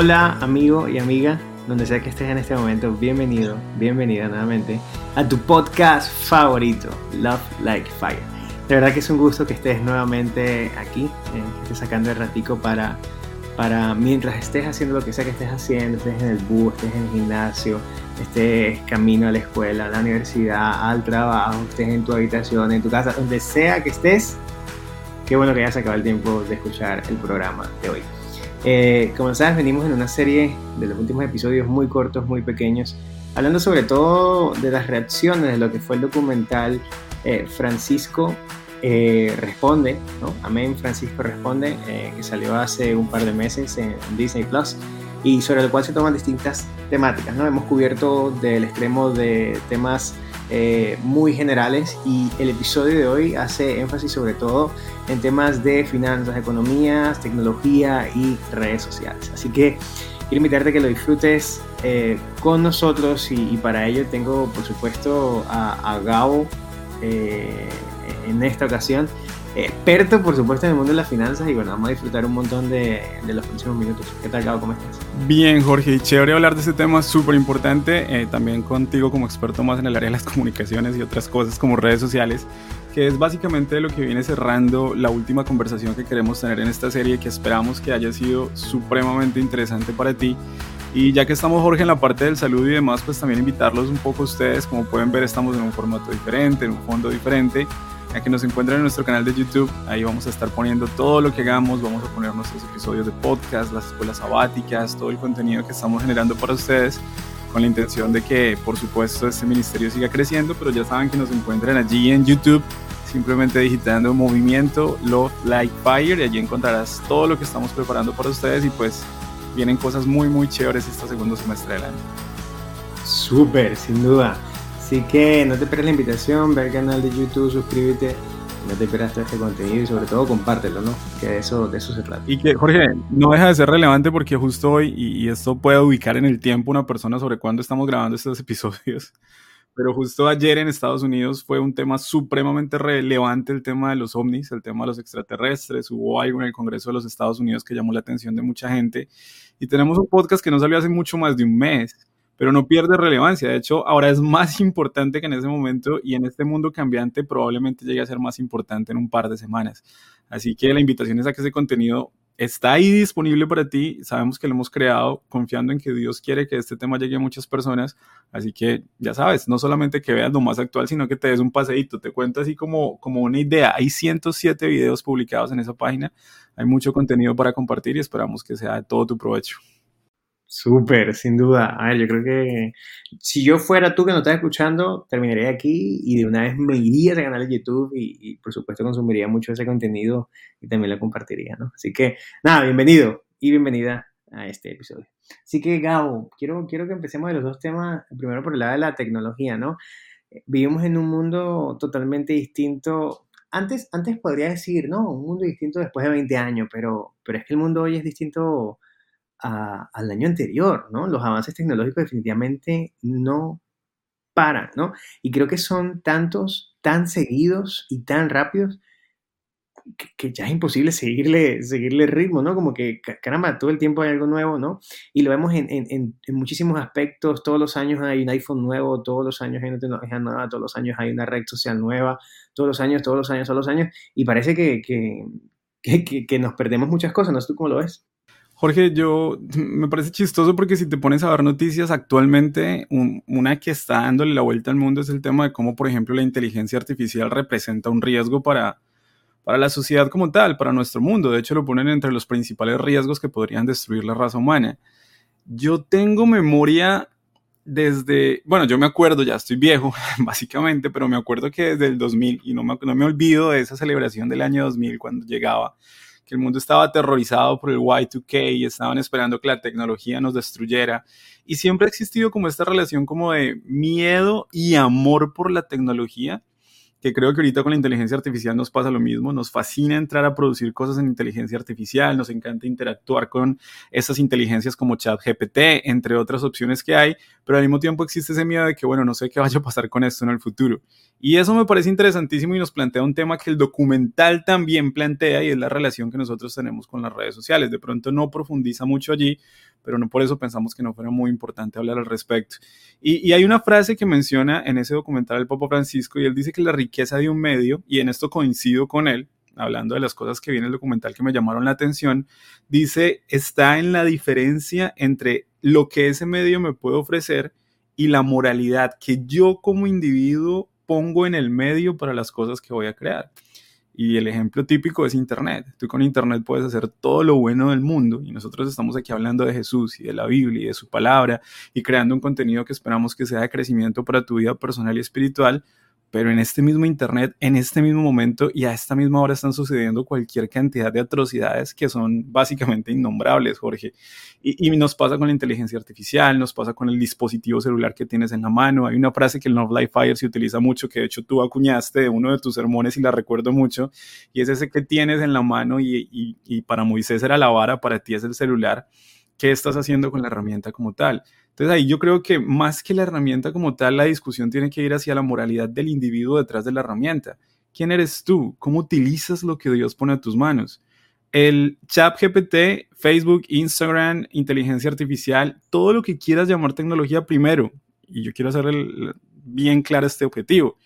Hola amigo y amiga, donde sea que estés en este momento, bienvenido, bienvenida nuevamente a tu podcast favorito, Love Like Fire. De verdad que es un gusto que estés nuevamente aquí, eh, que estés sacando el ratico para, para mientras estés haciendo lo que sea que estés haciendo, estés en el bus, estés en el gimnasio, estés camino a la escuela, a la universidad, al trabajo, estés en tu habitación, en tu casa, donde sea que estés, qué bueno que hayas acabado el tiempo de escuchar el programa de hoy. Eh, como sabes, venimos en una serie de los últimos episodios muy cortos, muy pequeños, hablando sobre todo de las reacciones de lo que fue el documental eh, Francisco eh, Responde, ¿no? Amén, Francisco Responde, que salió hace un par de meses en Disney Plus y sobre el cual se toman distintas temáticas. ¿no? Hemos cubierto del extremo de temas eh, muy generales y el episodio de hoy hace énfasis sobre todo en temas de finanzas, economías, tecnología y redes sociales. Así que quiero invitarte a que lo disfrutes eh, con nosotros y, para ello tengo por supuesto a, a Gabo eh, en esta ocasión experto, por supuesto, en el mundo de las finanzas y bueno, vamos a disfrutar un montón de, los próximos minutos. ¿Qué tal, Gabo? ¿Cómo estás? Bien, Jorge, y chévere hablar de este tema súper importante, eh, también contigo como experto más en el área de las comunicaciones y otras cosas como redes sociales, que es básicamente lo que viene cerrando la última conversación que queremos tener en esta serie, que esperamos que haya sido supremamente interesante para ti. Y ya que estamos, Jorge, en la parte del salud y demás, pues también invitarlos un poco a ustedes. Como pueden ver, estamos en un formato diferente, en un fondo diferente a que nos encuentren en nuestro canal de YouTube. Ahí vamos a estar poniendo todo lo que hagamos, vamos a poner nuestros episodios de podcast, las escuelas sabáticas, todo el contenido que estamos generando para ustedes con la intención de que, por supuesto, este ministerio siga creciendo, pero ya saben que nos encuentran allí en YouTube, simplemente digitando Movimiento Love Like Fire y allí encontrarás todo lo que estamos preparando para ustedes y pues vienen cosas muy, muy chéveres este segundo semestre del año. Súper, sin duda. Así que no te pierdas la invitación, ve al canal de YouTube, suscríbete, no te pierdas todo este contenido y sobre todo compártelo, ¿no? Que de eso, de eso se trata. Y que, Jorge, no deja de ser relevante porque justo hoy, y, esto puede ubicar en el tiempo una persona sobre cuándo estamos grabando estos episodios, pero justo ayer en Estados Unidos fue un tema supremamente relevante el tema de los ovnis, el tema de los extraterrestres. Hubo algo en el Congreso de los Estados Unidos que llamó la atención de mucha gente. Y tenemos un podcast que no salió hace mucho más de un mes pero no pierde relevancia. De hecho, ahora es más importante que en ese momento y en este mundo cambiante probablemente llegue a ser más importante en un par de semanas. Así que la invitación es a que ese contenido está ahí disponible para ti. Sabemos que lo hemos creado confiando en que Dios quiere que este tema llegue a muchas personas. Así que ya sabes, no solamente que veas lo más actual, sino que te des un paseíto. Te cuento así como, como una idea. Hay 107 videos publicados en esa página. Hay mucho contenido para compartir y esperamos que sea de todo tu provecho. Súper, sin duda. A ver, yo creo que si yo fuera tú que no estás escuchando, terminaría aquí y de una vez me iría al canal de YouTube y, por supuesto consumiría mucho ese contenido y también lo compartiría, ¿no? Así que nada, bienvenido y bienvenida a este episodio. Así que Gabo, quiero, quiero que empecemos de los dos temas, primero por el lado de la tecnología, ¿no? Vivimos en un mundo totalmente distinto. Antes, antes podría decir, ¿no? Un mundo distinto después de 20 años, pero, pero es que el mundo hoy es distinto al año anterior, ¿no? Los avances tecnológicos definitivamente no paran, ¿no? Y creo que son tantos, tan seguidos y tan rápidos que, ya es imposible seguirle, seguirle ritmo, ¿no? Como que, caramba, todo el tiempo hay algo nuevo, ¿no? Y lo vemos en, en, muchísimos aspectos, todos los años hay un iPhone nuevo, todos los años hay una tecnología nueva, todos los años hay una red social nueva, todos los años, todos los años, todos los años, y parece que, que, que, nos perdemos muchas cosas, ¿no tú cómo lo ves? Jorge, yo me parece chistoso porque si te pones a ver noticias actualmente, una que está dándole la vuelta al mundo es el tema de cómo, por ejemplo, la inteligencia artificial representa un riesgo para, para la sociedad como tal, para nuestro mundo. De hecho, lo ponen entre los principales riesgos que podrían destruir la raza humana. Yo tengo memoria desde, bueno, yo me acuerdo, ya estoy viejo, básicamente, pero me acuerdo que desde el 2000, y no me, no me olvido de esa celebración del año 2000 cuando llegaba que el mundo estaba aterrorizado por el Y2K y estaban esperando que la tecnología nos destruyera. Y siempre ha existido como esta relación como de miedo y amor por la tecnología que creo que ahorita con la inteligencia artificial nos pasa lo mismo, nos fascina entrar a producir cosas en inteligencia artificial, nos encanta interactuar con esas inteligencias como ChatGPT, entre otras opciones que hay, pero al mismo tiempo existe ese miedo de que, bueno, no sé qué vaya a pasar con esto en el futuro. Y eso me parece interesantísimo y nos plantea un tema que el documental también plantea y es la relación que nosotros tenemos con las redes sociales. De pronto no profundiza mucho allí, pero no por eso pensamos que no fuera muy importante hablar al respecto. Y, y hay una frase que menciona en ese documental el Papa Francisco y él dice que la riqueza de un medio, y en esto coincido con él, hablando de las cosas que viene el documental que me llamaron la atención, dice, está en la diferencia entre lo que ese medio me puede ofrecer y la moralidad que yo como individuo pongo en el medio para las cosas que voy a crear. Y el ejemplo típico es Internet. Tú con Internet puedes hacer todo lo bueno del mundo y nosotros estamos aquí hablando de Jesús y de la Biblia y de su palabra y creando un contenido que esperamos que sea de crecimiento para tu vida personal y espiritual, pero en este mismo Internet, en este mismo momento y a esta misma hora están sucediendo cualquier cantidad de atrocidades que son básicamente innombrables, Jorge. Y, nos pasa con la inteligencia artificial, nos pasa con el dispositivo celular que tienes en la mano. Hay una frase que el North Life Fire se utiliza mucho, que de hecho tú acuñaste de uno de tus sermones y la recuerdo mucho, y es ese que tienes en la mano y, y para Moisés era la vara, para ti es el celular. ¿Qué estás haciendo con la herramienta como tal? Entonces ahí yo creo que más que la herramienta como tal, la discusión tiene que ir hacia la moralidad del individuo detrás de la herramienta. ¿Quién eres tú? ¿Cómo utilizas lo que Dios pone a tus manos? El chat GPT, Facebook, Instagram, inteligencia artificial, todo lo que quieras llamar tecnología primero, y yo quiero hacer bien claro este objetivo,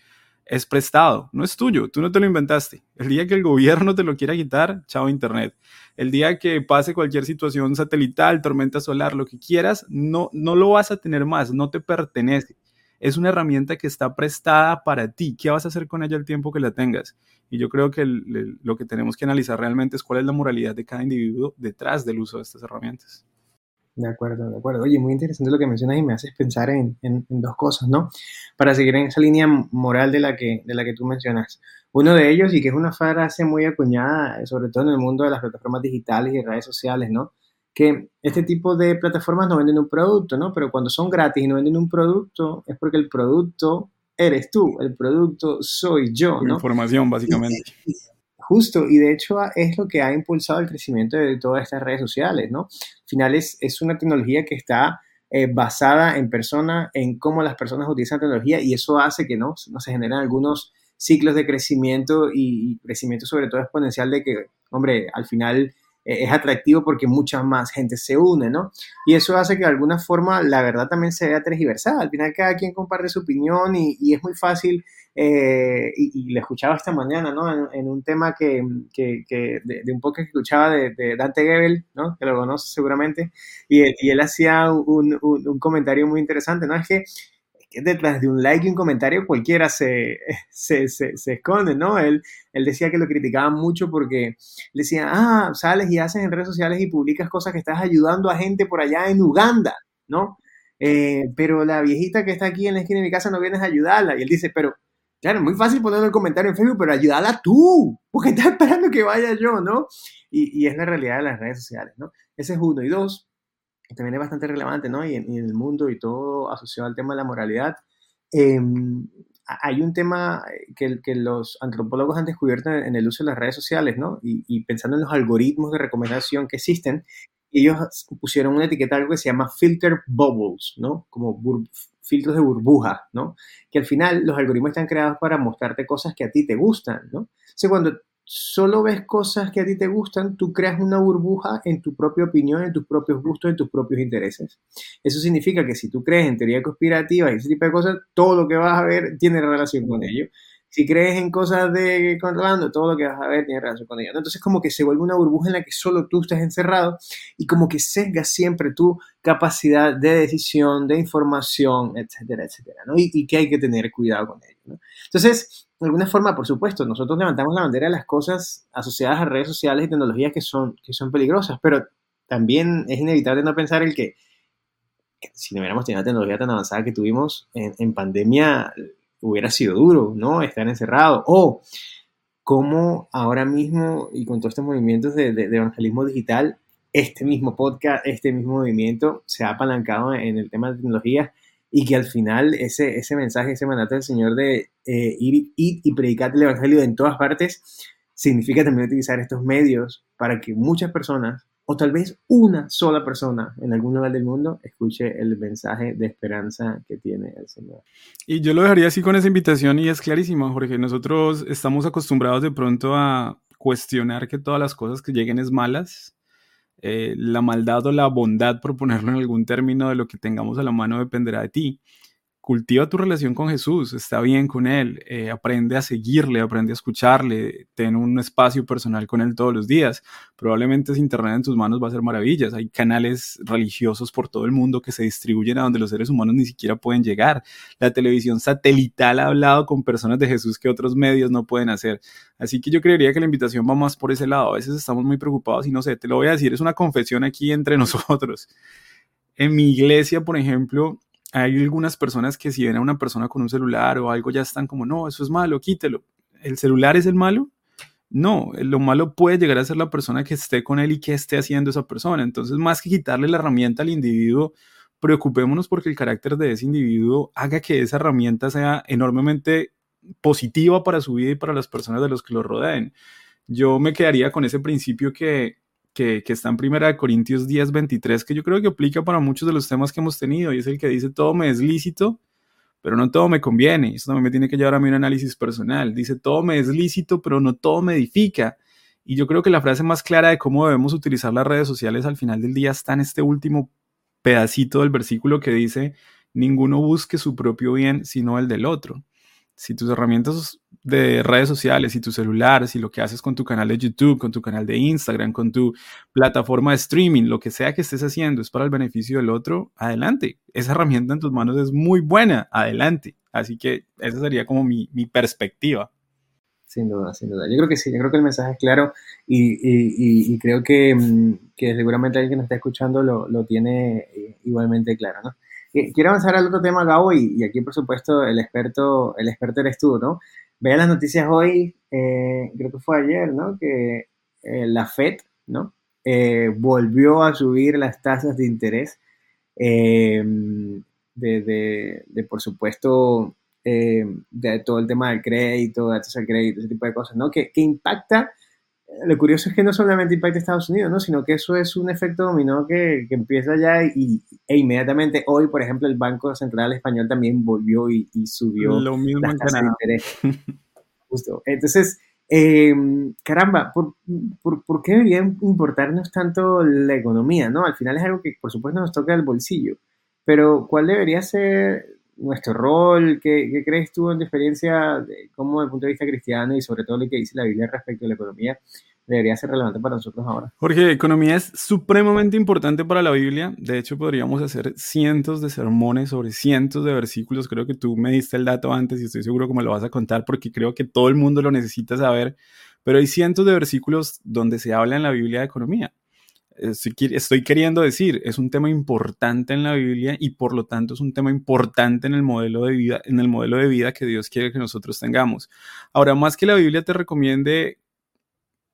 es prestado, no es tuyo, tú no te lo inventaste. El día que el gobierno te lo quiera quitar, chao Internet. El día que pase cualquier situación satelital, tormenta solar, lo que quieras, no, no lo vas a tener más, no te pertenece. Es una herramienta que está prestada para ti. ¿Qué vas a hacer con ella el tiempo que la tengas? Y yo creo que lo que tenemos que analizar realmente es cuál es la moralidad de cada individuo detrás del uso de estas herramientas. De acuerdo, de acuerdo. Oye, muy interesante lo que mencionas y me haces pensar en, dos cosas, ¿no? Para seguir en esa línea moral de la, que, de la que tú mencionas. Uno de ellos, y que es una frase muy acuñada, sobre todo en el mundo de las plataformas digitales y redes sociales, ¿no? Que este tipo de plataformas no venden un producto, ¿no? Pero cuando son gratis y no venden un producto, es porque el producto eres tú, el producto soy yo, ¿no? Información, básicamente. Justo, y de hecho es lo que ha impulsado el crecimiento de todas estas redes sociales, ¿no? Al final es, una tecnología que está eh, basada en persona, en cómo las personas utilizan tecnología y eso hace que no, no se generen algunos ciclos de crecimiento y, y, crecimiento sobre todo exponencial de que, hombre, al final eh, es atractivo porque mucha más gente se une, ¿no? Y eso hace que de alguna forma la verdad también se vea transversal. Al final cada quien comparte su opinión y, es muy fácil, eh, y, le escuchaba esta mañana, ¿no? En, un tema que, que, de, un poco que escuchaba de, Dante Gebel, ¿no? Que lo conoce seguramente, y, y él hacía un, un, un, comentario muy interesante, ¿no? Es que detrás de un like y un comentario cualquiera se, se, se, esconde, ¿no? Él, él decía que lo criticaban mucho porque decía, ah, sales y haces en redes sociales y publicas cosas que estás ayudando a gente por allá en Uganda, ¿no? Eh, pero la viejita que está aquí en la esquina de mi casa no vienes a ayudarla. Y él dice, pero, claro, muy fácil poner el comentario en Facebook, pero ayúdala tú, porque estás esperando que vaya yo, ¿no? Y, y es la realidad de las redes sociales, ¿no? Ese es uno. Y dos, también es bastante relevante, ¿no? Y en, el mundo y todo asociado al tema de la moralidad. Em, hay un tema que, que, los antropólogos han descubierto en, el uso de las redes sociales, ¿no? Y, pensando en los algoritmos de recomendación que existen, ellos pusieron una etiqueta algo que se llama filter bubbles, ¿no? Como filtros de burbuja, ¿no? Que al final los algoritmos están creados para mostrarte cosas que a ti te gustan, ¿no? O cuando solo ves cosas que a ti te gustan, tú creas una burbuja en tu propia opinión, en tus propios gustos, en tus propios intereses. Eso significa que si tú crees en teoría conspirativa y ese tipo de cosas, todo lo que vas a ver tiene relación con ello. Si crees en cosas de controlando, todo lo que vas a ver tiene relación con ello. Entonces como que se vuelve una burbuja en la que solo tú estás encerrado y como que sesgas siempre tu capacidad de decisión, de información, etcétera, etcétera, ¿no? Y, y que hay que tener cuidado con ello. Entonces, de alguna forma, por supuesto, nosotros levantamos la bandera de las cosas asociadas a redes sociales y tecnologías que son, que son peligrosas, pero también es inevitable no pensar el que, si no hubiéramos tenido la tecnología tan avanzada que tuvimos en, pandemia, hubiera sido duro, ¿no? Estar encerrado. O cómo ahora mismo, y con todos estos movimientos de, de, evangelismo digital, este mismo podcast, este mismo movimiento se ha apalancado en el tema de tecnología y que al final ese, ese mensaje, ese mandato del Señor de eh, ir, y predicar el Evangelio en todas partes, significa también utilizar estos medios para que muchas personas, o tal vez una sola persona en algún lugar del mundo, escuche el mensaje de esperanza que tiene el Señor. Y yo lo dejaría así con esa invitación y es clarísimo, Jorge. Nosotros estamos acostumbrados de pronto a cuestionar que todas las cosas que lleguen es malas eh, la maldad o la bondad, por ponerlo en algún término, de lo que tengamos a la mano dependerá de ti cultiva tu relación con Jesús, está bien con Él, eh, aprende a seguirle, aprende a escucharle, ten un espacio personal con Él todos los días. Probablemente si Internet en tus manos va a ser maravillas. Hay canales religiosos por todo el mundo que se distribuyen a donde los seres humanos ni siquiera pueden llegar. La televisión satelital ha hablado con personas de Jesús que otros medios no pueden hacer. Así que yo creería que la invitación va más por ese lado. A veces estamos muy preocupados y no sé, te lo voy a decir, es una confesión aquí entre nosotros. En mi iglesia, por ejemplo, hay algunas personas que si ven a una persona con un celular o algo ya están como, no, eso es malo, quítelo. ¿El celular es el malo? No, lo malo puede llegar a ser la persona que esté con él y que esté haciendo esa persona. Entonces, más que quitarle la herramienta al individuo, preocupémonos porque el carácter de ese individuo haga que esa herramienta sea enormemente positiva para su vida y para las personas de los que lo rodeen. Yo me quedaría con ese principio que que, está en Primera de Corintios 10, 23, que yo creo que aplica para muchos de los temas que hemos tenido, y es el que dice, todo me es lícito, pero no todo me conviene. Eso también me tiene que llevar a mí un análisis personal. Dice, todo me es lícito, pero no todo me edifica. Y yo creo que la frase más clara de cómo debemos utilizar las redes sociales al final del día está en este último pedacito del versículo que dice, ninguno busque su propio bien, sino el del otro si tus herramientas de redes sociales, y tu celular, si lo que haces con tu canal de YouTube, con tu canal de Instagram, con tu plataforma de streaming, lo que sea que estés haciendo es para el beneficio del otro, adelante. Esa herramienta en tus manos es muy buena, adelante. Así que esa sería como mi, perspectiva. Sin duda, sin duda. Yo creo que sí, yo creo que el mensaje es claro y, creo que, mm, seguramente alguien que nos está escuchando lo, lo tiene eh, igualmente claro, ¿no? Quiero avanzar al otro tema, Gabo, y, aquí, por supuesto, el experto, el experto eres tú, ¿no? Vean las noticias hoy, eh, creo que fue ayer, ¿no? Que eh, la FED, ¿no? Eh, volvió a subir las tasas de interés de, de, por supuesto, de todo el tema del crédito, de al crédito, ese tipo de cosas, ¿no? Que, que impacta lo curioso es que no solamente impacta a Estados Unidos, ¿no? sino que eso es un efecto dominó que, que empieza ya y, e inmediatamente hoy, por ejemplo, el Banco Central Español también volvió y, subió Lo mismo las tasas de interés. Justo. Entonces, em, caramba, ¿por, por, por qué debería importarnos tanto la economía? ¿no? Al final es algo que, por supuesto, nos toca el bolsillo, pero ¿cuál debería ser nuestro rol? ¿Qué, ¿Qué, crees tú en tu experiencia, de cómo desde el punto de vista cristiano y sobre todo lo que dice la Biblia respecto a la economía, debería ser relevante para nosotros ahora? Jorge, economía es supremamente importante para la Biblia. De hecho, podríamos hacer cientos de sermones sobre cientos de versículos. Creo que tú me diste el dato antes y estoy seguro que me lo vas a contar porque creo que todo el mundo lo necesita saber. Pero hay cientos de versículos donde se habla en la Biblia de economía estoy, queriendo decir, es un tema importante en la Biblia y por lo tanto es un tema importante en el modelo de vida, en el modelo de vida que Dios quiere que nosotros tengamos. Ahora, más que la Biblia te recomiende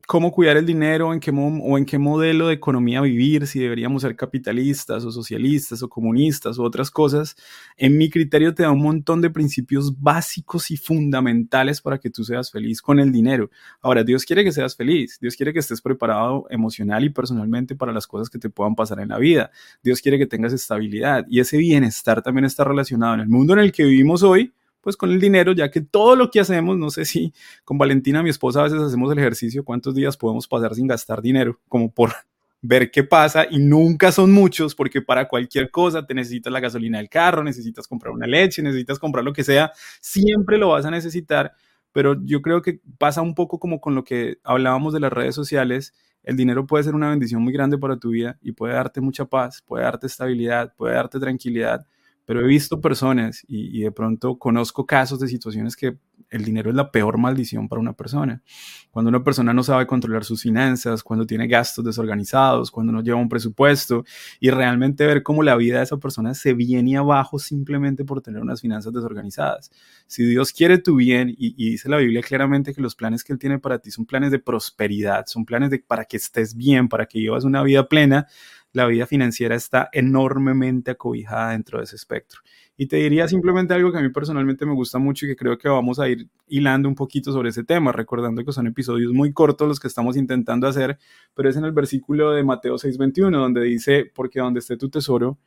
cómo cuidar el dinero, en qué o en qué modelo de economía vivir, si deberíamos ser capitalistas o socialistas o comunistas o otras cosas, en mi criterio te da un montón de principios básicos y fundamentales para que tú seas feliz con el dinero. Ahora, Dios quiere que seas feliz, Dios quiere que estés preparado emocional y personalmente para las cosas que te puedan pasar en la vida. Dios quiere que tengas estabilidad y ese bienestar también está relacionado en el mundo en el que vivimos hoy pues con el dinero, ya que todo lo que hacemos, no sé si con Valentina, mi esposa, a veces hacemos el ejercicio, cuántos días podemos pasar sin gastar dinero, como por ver qué pasa y nunca son muchos porque para cualquier cosa te necesitas la gasolina del carro, necesitas comprar una leche, necesitas comprar lo que sea, siempre lo vas a necesitar, pero yo creo que pasa un poco como con lo que hablábamos de las redes sociales, el dinero puede ser una bendición muy grande para tu vida y puede darte mucha paz, puede darte estabilidad, puede darte tranquilidad, pero he visto personas y, de pronto conozco casos de situaciones que el dinero es la peor maldición para una persona. Cuando una persona no sabe controlar sus finanzas, cuando tiene gastos desorganizados, cuando no lleva un presupuesto y realmente ver cómo la vida de esa persona se viene abajo simplemente por tener unas finanzas desorganizadas. Si Dios quiere tu bien y, dice la Biblia claramente que los planes que Él tiene para ti son planes de prosperidad, son planes de para que estés bien, para que vivas una vida plena, la vida financiera está enormemente acobijada dentro de ese espectro. Y te diría simplemente algo que a mí personalmente me gusta mucho y que creo que vamos a ir hilando un poquito sobre ese tema, recordando que son episodios muy cortos los que estamos intentando hacer, pero es en el versículo de Mateo 6:21 donde dice, porque donde esté tu tesoro,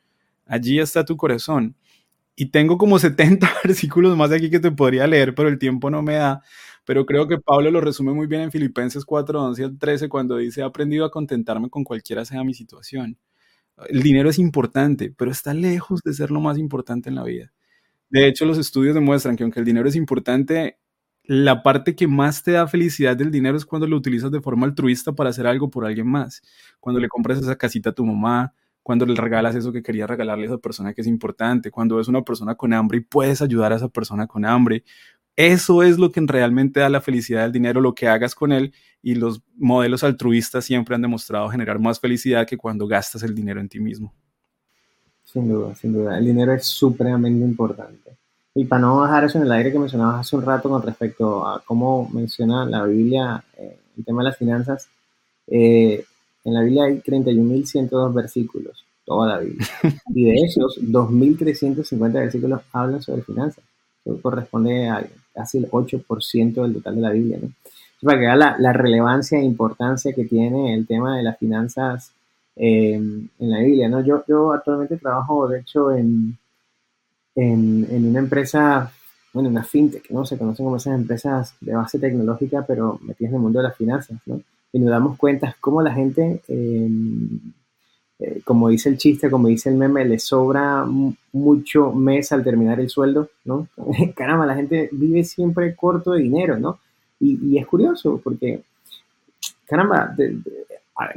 allí está tu corazón. Y tengo como 70 versículos más aquí que te podría leer, pero el tiempo no me da. Pero creo que Pablo lo resume muy bien en Filipenses 4, 11 al 13 cuando dice, he aprendido a contentarme con cualquiera sea mi situación. El dinero es importante, pero está lejos de ser lo más importante en la vida. De hecho, los estudios demuestran que aunque el dinero es importante, la parte que más te da felicidad del dinero es cuando lo utilizas de forma altruista para hacer algo por alguien más. Cuando le compras esa casita a tu mamá, cuando le regalas eso que quería regalarle a esa persona que es importante, cuando ves una persona con hambre y puedes ayudar a esa persona con hambre. Eso es lo que realmente da la felicidad del dinero, lo que hagas con él y los modelos altruistas siempre han demostrado generar más felicidad que cuando gastas el dinero en ti mismo. Sin duda, sin duda. El dinero es supremamente importante. Y para no dejar eso en el aire que mencionabas hace un rato con respecto a cómo menciona la Biblia eh, el tema de las finanzas, eh, en la Biblia hay 31.102 versículos, toda la Biblia. Y de esos, 2.350 versículos hablan sobre finanzas. Eso corresponde a casi el 8% del total de la Biblia. ¿no? Para que vea la, relevancia e importancia que tiene el tema de las finanzas eh, en la Biblia. ¿no? Yo, yo actualmente trabajo, de hecho, en, en, una empresa, bueno, una fintech, ¿no? Se conocen como esas empresas de base tecnológica, pero metidas en el mundo de las finanzas, ¿no? y nos damos cuenta cómo la gente, em, eh, como dice el chiste, como dice el meme, le sobra mucho mes al terminar el sueldo, ¿no? Caramba, la gente vive siempre corto de dinero, ¿no? Y, es curioso porque, caramba,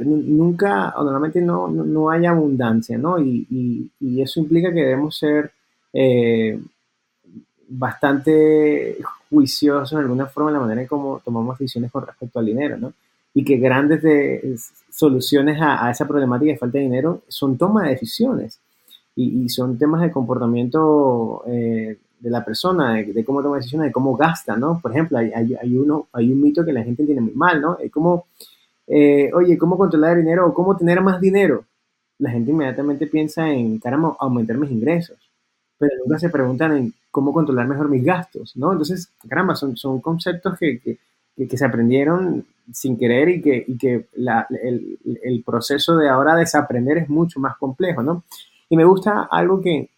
nunca, normalmente no, no, hay abundancia, ¿no? Y, y, eso implica que debemos ser eh, bastante juiciosos en alguna forma en la manera en cómo tomamos decisiones con respecto al dinero, ¿no? Y que grandes de, soluciones a, esa problemática de falta de dinero son toma de decisiones y, son temas de comportamiento eh, de la persona, de, cómo toma decisiones, de cómo gasta, ¿no? Por ejemplo, hay, hay, uno, hay un mito que la gente tiene muy mal, ¿no? Es como, eh, oye, ¿cómo controlar el dinero o cómo tener más dinero? La gente inmediatamente piensa en, caramba, aumentar mis ingresos, pero nunca se preguntan en cómo controlar mejor mis gastos, ¿no? Entonces, caramba, son, son conceptos que, que, que se aprendieron sin querer y que, y que el, el, proceso de ahora desaprender es mucho más complejo, ¿no? Y me gusta algo que,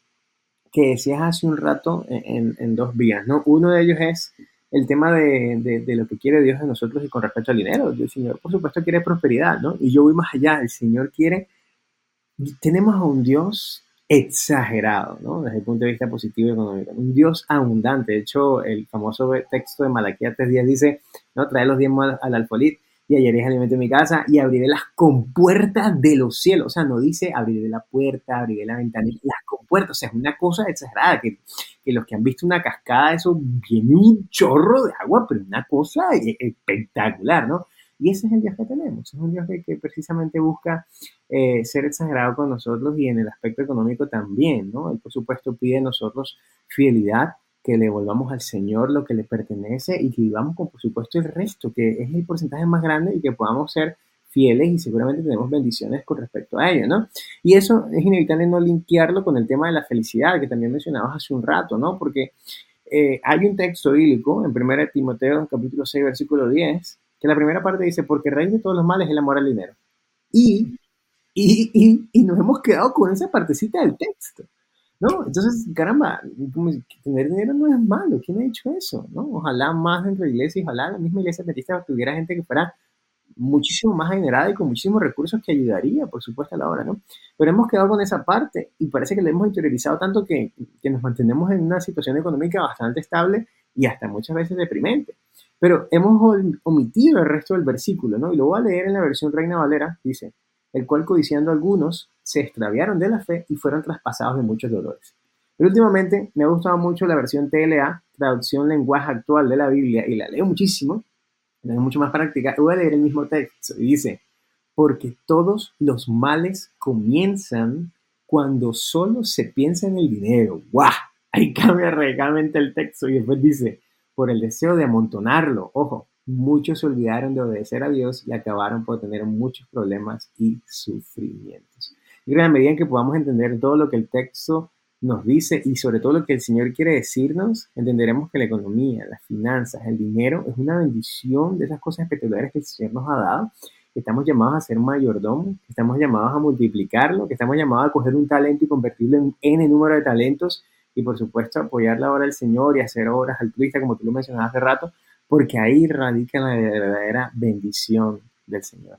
que decías hace un rato en, en, dos vías, ¿no? Uno de ellos es el tema de, de, lo que quiere Dios de nosotros y con respecto al dinero. El Señor, por supuesto, quiere prosperidad, ¿no? Y yo voy más allá. El Señor quiere... Tenemos a un Dios exagerado, ¿no? Desde el punto de vista positivo y económico. Un Dios abundante. De hecho, el famoso texto de Malaquías 3.10 dice, ¿no? Trae los diezmos al, alfolit y hallaréis alimento en mi casa y abriré las compuertas de los cielos. O sea, no dice abriré la puerta, abriré la ventana, las compuertas. O sea, es una cosa exagerada que, que los que han visto una cascada, eso viene un chorro de agua, pero una cosa espectacular, ¿no? Y ese es el Dios que tenemos, es un Dios que, precisamente busca eh, ser exagerado con nosotros y en el aspecto económico también, ¿no? Él por supuesto pide de nosotros fidelidad, que le volvamos al Señor lo que le pertenece y que vivamos con por supuesto el resto, que es el porcentaje más grande y que podamos ser fieles y seguramente tenemos bendiciones con respecto a ello, ¿no? Y eso es inevitable no limpiarlo con el tema de la felicidad que también mencionabas hace un rato, ¿no? Porque eh, hay un texto bíblico en 1 Timoteo capítulo 6 versículo 10 que la primera parte dice, porque raíz de todos los males es el amor al dinero. Y, y, y, nos hemos quedado con esa partecita del texto. ¿No? Entonces, caramba, tener dinero no es malo. ¿Quién ha dicho eso? ¿No? Ojalá más dentro de la iglesia, ojalá la misma iglesia metista tuviera gente que fuera muchísimo más adinerada y con muchísimos recursos que ayudaría, por supuesto, a la hora, ¿no? Pero hemos quedado con esa parte y parece que la hemos interiorizado tanto que, que nos mantenemos en una situación económica bastante estable y hasta muchas veces deprimente. Pero hemos omitido el resto del versículo, ¿no? Y lo voy a leer en la versión Reina Valera, dice, el cual codiciando algunos se extraviaron de la fe y fueron traspasados de muchos dolores. Pero últimamente me ha gustado mucho la versión TLA, traducción lenguaje actual de la Biblia, y la leo muchísimo, la leo mucho más práctica. Voy a leer el mismo texto y dice, porque todos los males comienzan cuando solo se piensa en el dinero. ¡Guau! Ahí cambia radicalmente el texto y después dice, por el deseo de amontonarlo. Ojo, muchos se olvidaron de obedecer a Dios y acabaron por tener muchos problemas y sufrimientos. Y en la medida en que podamos entender todo lo que el texto nos dice y sobre todo lo que el Señor quiere decirnos, entenderemos que la economía, las finanzas, el dinero es una bendición de esas cosas espectaculares que el Señor nos ha dado, que estamos llamados a ser mayordomos, que estamos llamados a multiplicarlo, que estamos llamados a coger un talento y convertirlo en N número de talentos y por supuesto apoyar la obra del Señor y hacer obras altruistas, como tú lo mencionabas hace rato, porque ahí radica la verdadera bendición del Señor.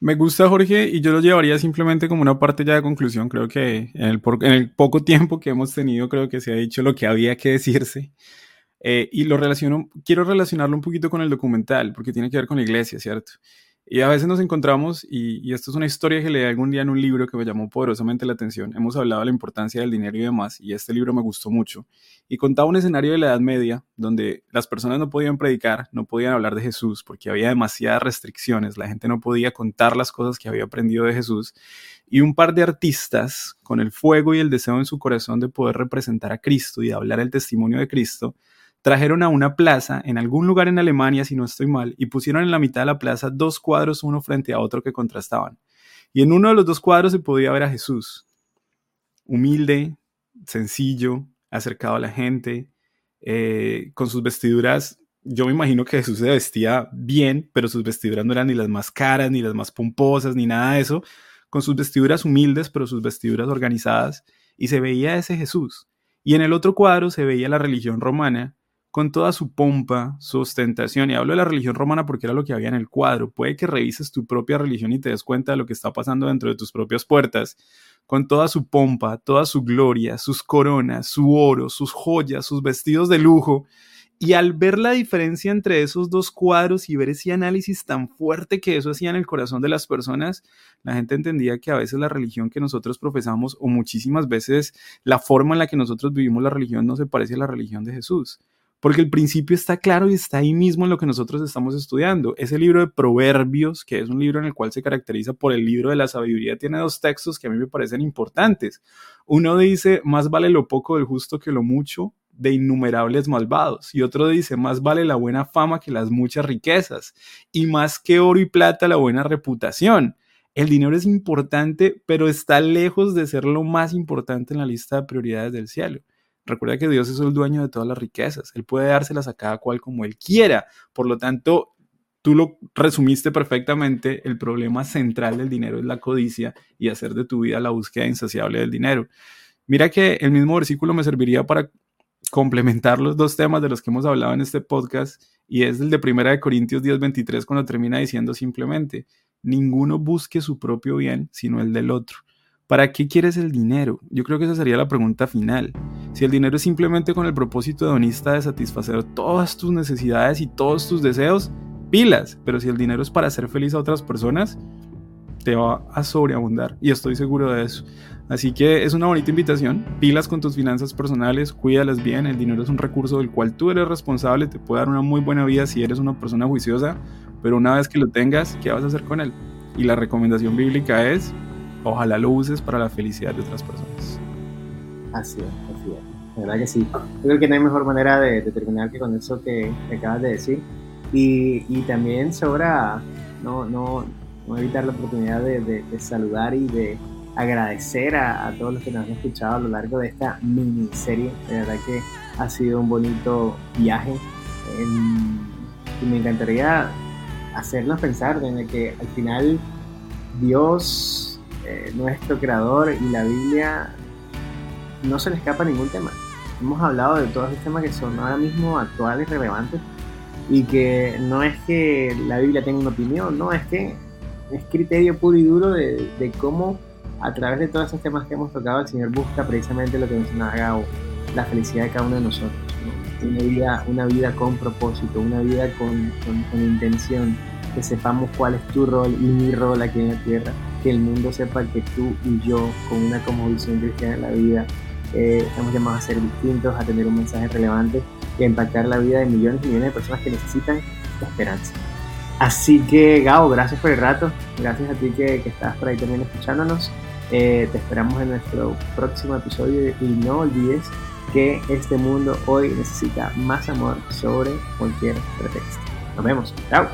Me gusta, Jorge, y yo lo llevaría simplemente como una parte ya de conclusión. Creo que en el, poco tiempo que hemos tenido, creo que se ha dicho lo que había que decirse. Eh, y lo relaciono, quiero relacionarlo un poquito con el documental, porque tiene que ver con la iglesia, ¿cierto? Y a veces nos encontramos, y, esto es una historia que leí algún día en un libro que me llamó poderosamente la atención. Hemos hablado de la importancia del dinero y demás, y este libro me gustó mucho. Y contaba un escenario de la Edad Media donde las personas no podían predicar, no podían hablar de Jesús porque había demasiadas restricciones, la gente no podía contar las cosas que había aprendido de Jesús. Y un par de artistas, con el fuego y el deseo en su corazón de poder representar a Cristo y de hablar el testimonio de Cristo, trajeron a una plaza en algún lugar en Alemania, si no estoy mal, y pusieron en la mitad de la plaza dos cuadros uno frente a otro que contrastaban. Y en uno de los dos cuadros se podía ver a Jesús, humilde, sencillo, acercado a la gente, eh, con sus vestiduras. Yo me imagino que Jesús se vestía bien, pero sus vestiduras no eran ni las más caras, ni las más pomposas, ni nada de eso. Con sus vestiduras humildes, pero sus vestiduras organizadas. Y se veía ese Jesús. Y en el otro cuadro se veía la religión romana, con toda su pompa, su ostentación, y hablo de la religión romana porque era lo que había en el cuadro, puede que revises tu propia religión y te des cuenta de lo que está pasando dentro de tus propias puertas, con toda su pompa, toda su gloria, sus coronas, su oro, sus joyas, sus vestidos de lujo, y al ver la diferencia entre esos dos cuadros y ver ese análisis tan fuerte que eso hacía en el corazón de las personas, la gente entendía que a veces la religión que nosotros profesamos o muchísimas veces la forma en la que nosotros vivimos la religión no se parece a la religión de Jesús porque el principio está claro y está ahí mismo en lo que nosotros estamos estudiando. Ese libro de Proverbios, que es un libro en el cual se caracteriza por el libro de la sabiduría, tiene dos textos que a mí me parecen importantes. Uno dice, más vale lo poco del justo que lo mucho de innumerables malvados. Y otro dice, más vale la buena fama que las muchas riquezas. Y más que oro y plata, la buena reputación. El dinero es importante, pero está lejos de ser lo más importante en la lista de prioridades del cielo. Recuerda que Dios es el dueño de todas las riquezas. Él puede dárselas a cada cual como Él quiera. Por lo tanto, tú lo resumiste perfectamente. El problema central del dinero es la codicia y hacer de tu vida la búsqueda insaciable del dinero. Mira que el mismo versículo me serviría para complementar los dos temas de los que hemos hablado en este podcast y es el de 1 Corintios 10:23 cuando termina diciendo simplemente, ninguno busque su propio bien, sino el del otro. ¿Para qué quieres el dinero? Yo creo que esa sería la pregunta final. Si el dinero es simplemente con el propósito hedonista de satisfacer todas tus necesidades y todos tus deseos, pilas. Pero si el dinero es para hacer feliz a otras personas, te va a sobreabundar. Y estoy seguro de eso. Así que es una bonita invitación. Pilas con tus finanzas personales, cuídalas bien. El dinero es un recurso del cual tú eres responsable, te puede dar una muy buena vida si eres una persona juiciosa. Pero una vez que lo tengas, ¿qué vas a hacer con él? Y la recomendación bíblica es ojalá lo uses para la felicidad de otras personas. Así es, así es. La verdad que sí. Yo creo que no hay mejor manera de, terminar que con eso que, acabas de decir. Y, y también sobra no, no, no, evitar la oportunidad de, de, saludar y de agradecer a, a, todos los que nos han escuchado a lo largo de esta miniserie. De verdad que ha sido un bonito viaje. y me encantaría hacernos pensar en que al final Dios eh, nuestro creador y la Biblia no se le escapa ningún tema. Hemos hablado de todos los temas que son ahora mismo actuales, relevantes, y que no es que la Biblia tenga una opinión, no, es que es criterio puro y duro de, cómo a través de todos esos temas que hemos tocado el Señor busca precisamente lo que mencionaba Gabo, la felicidad de cada uno de nosotros. Una, vida, una vida con propósito, una vida con, con intención, que sepamos cuál es tu rol y mi rol aquí en la tierra que el mundo sepa que tú y yo, con una visión cristiana en la vida, eh, estamos llamados a ser distintos, a tener un mensaje relevante y a impactar la vida de millones y millones de personas que necesitan esperanza. Así que, Gabo, gracias por el rato. Gracias a ti que, que estás por ahí también escuchándonos. Eh, te esperamos en nuestro próximo episodio y no olvides que este mundo hoy necesita más amor sobre cualquier pretexto. Nos vemos. Chao.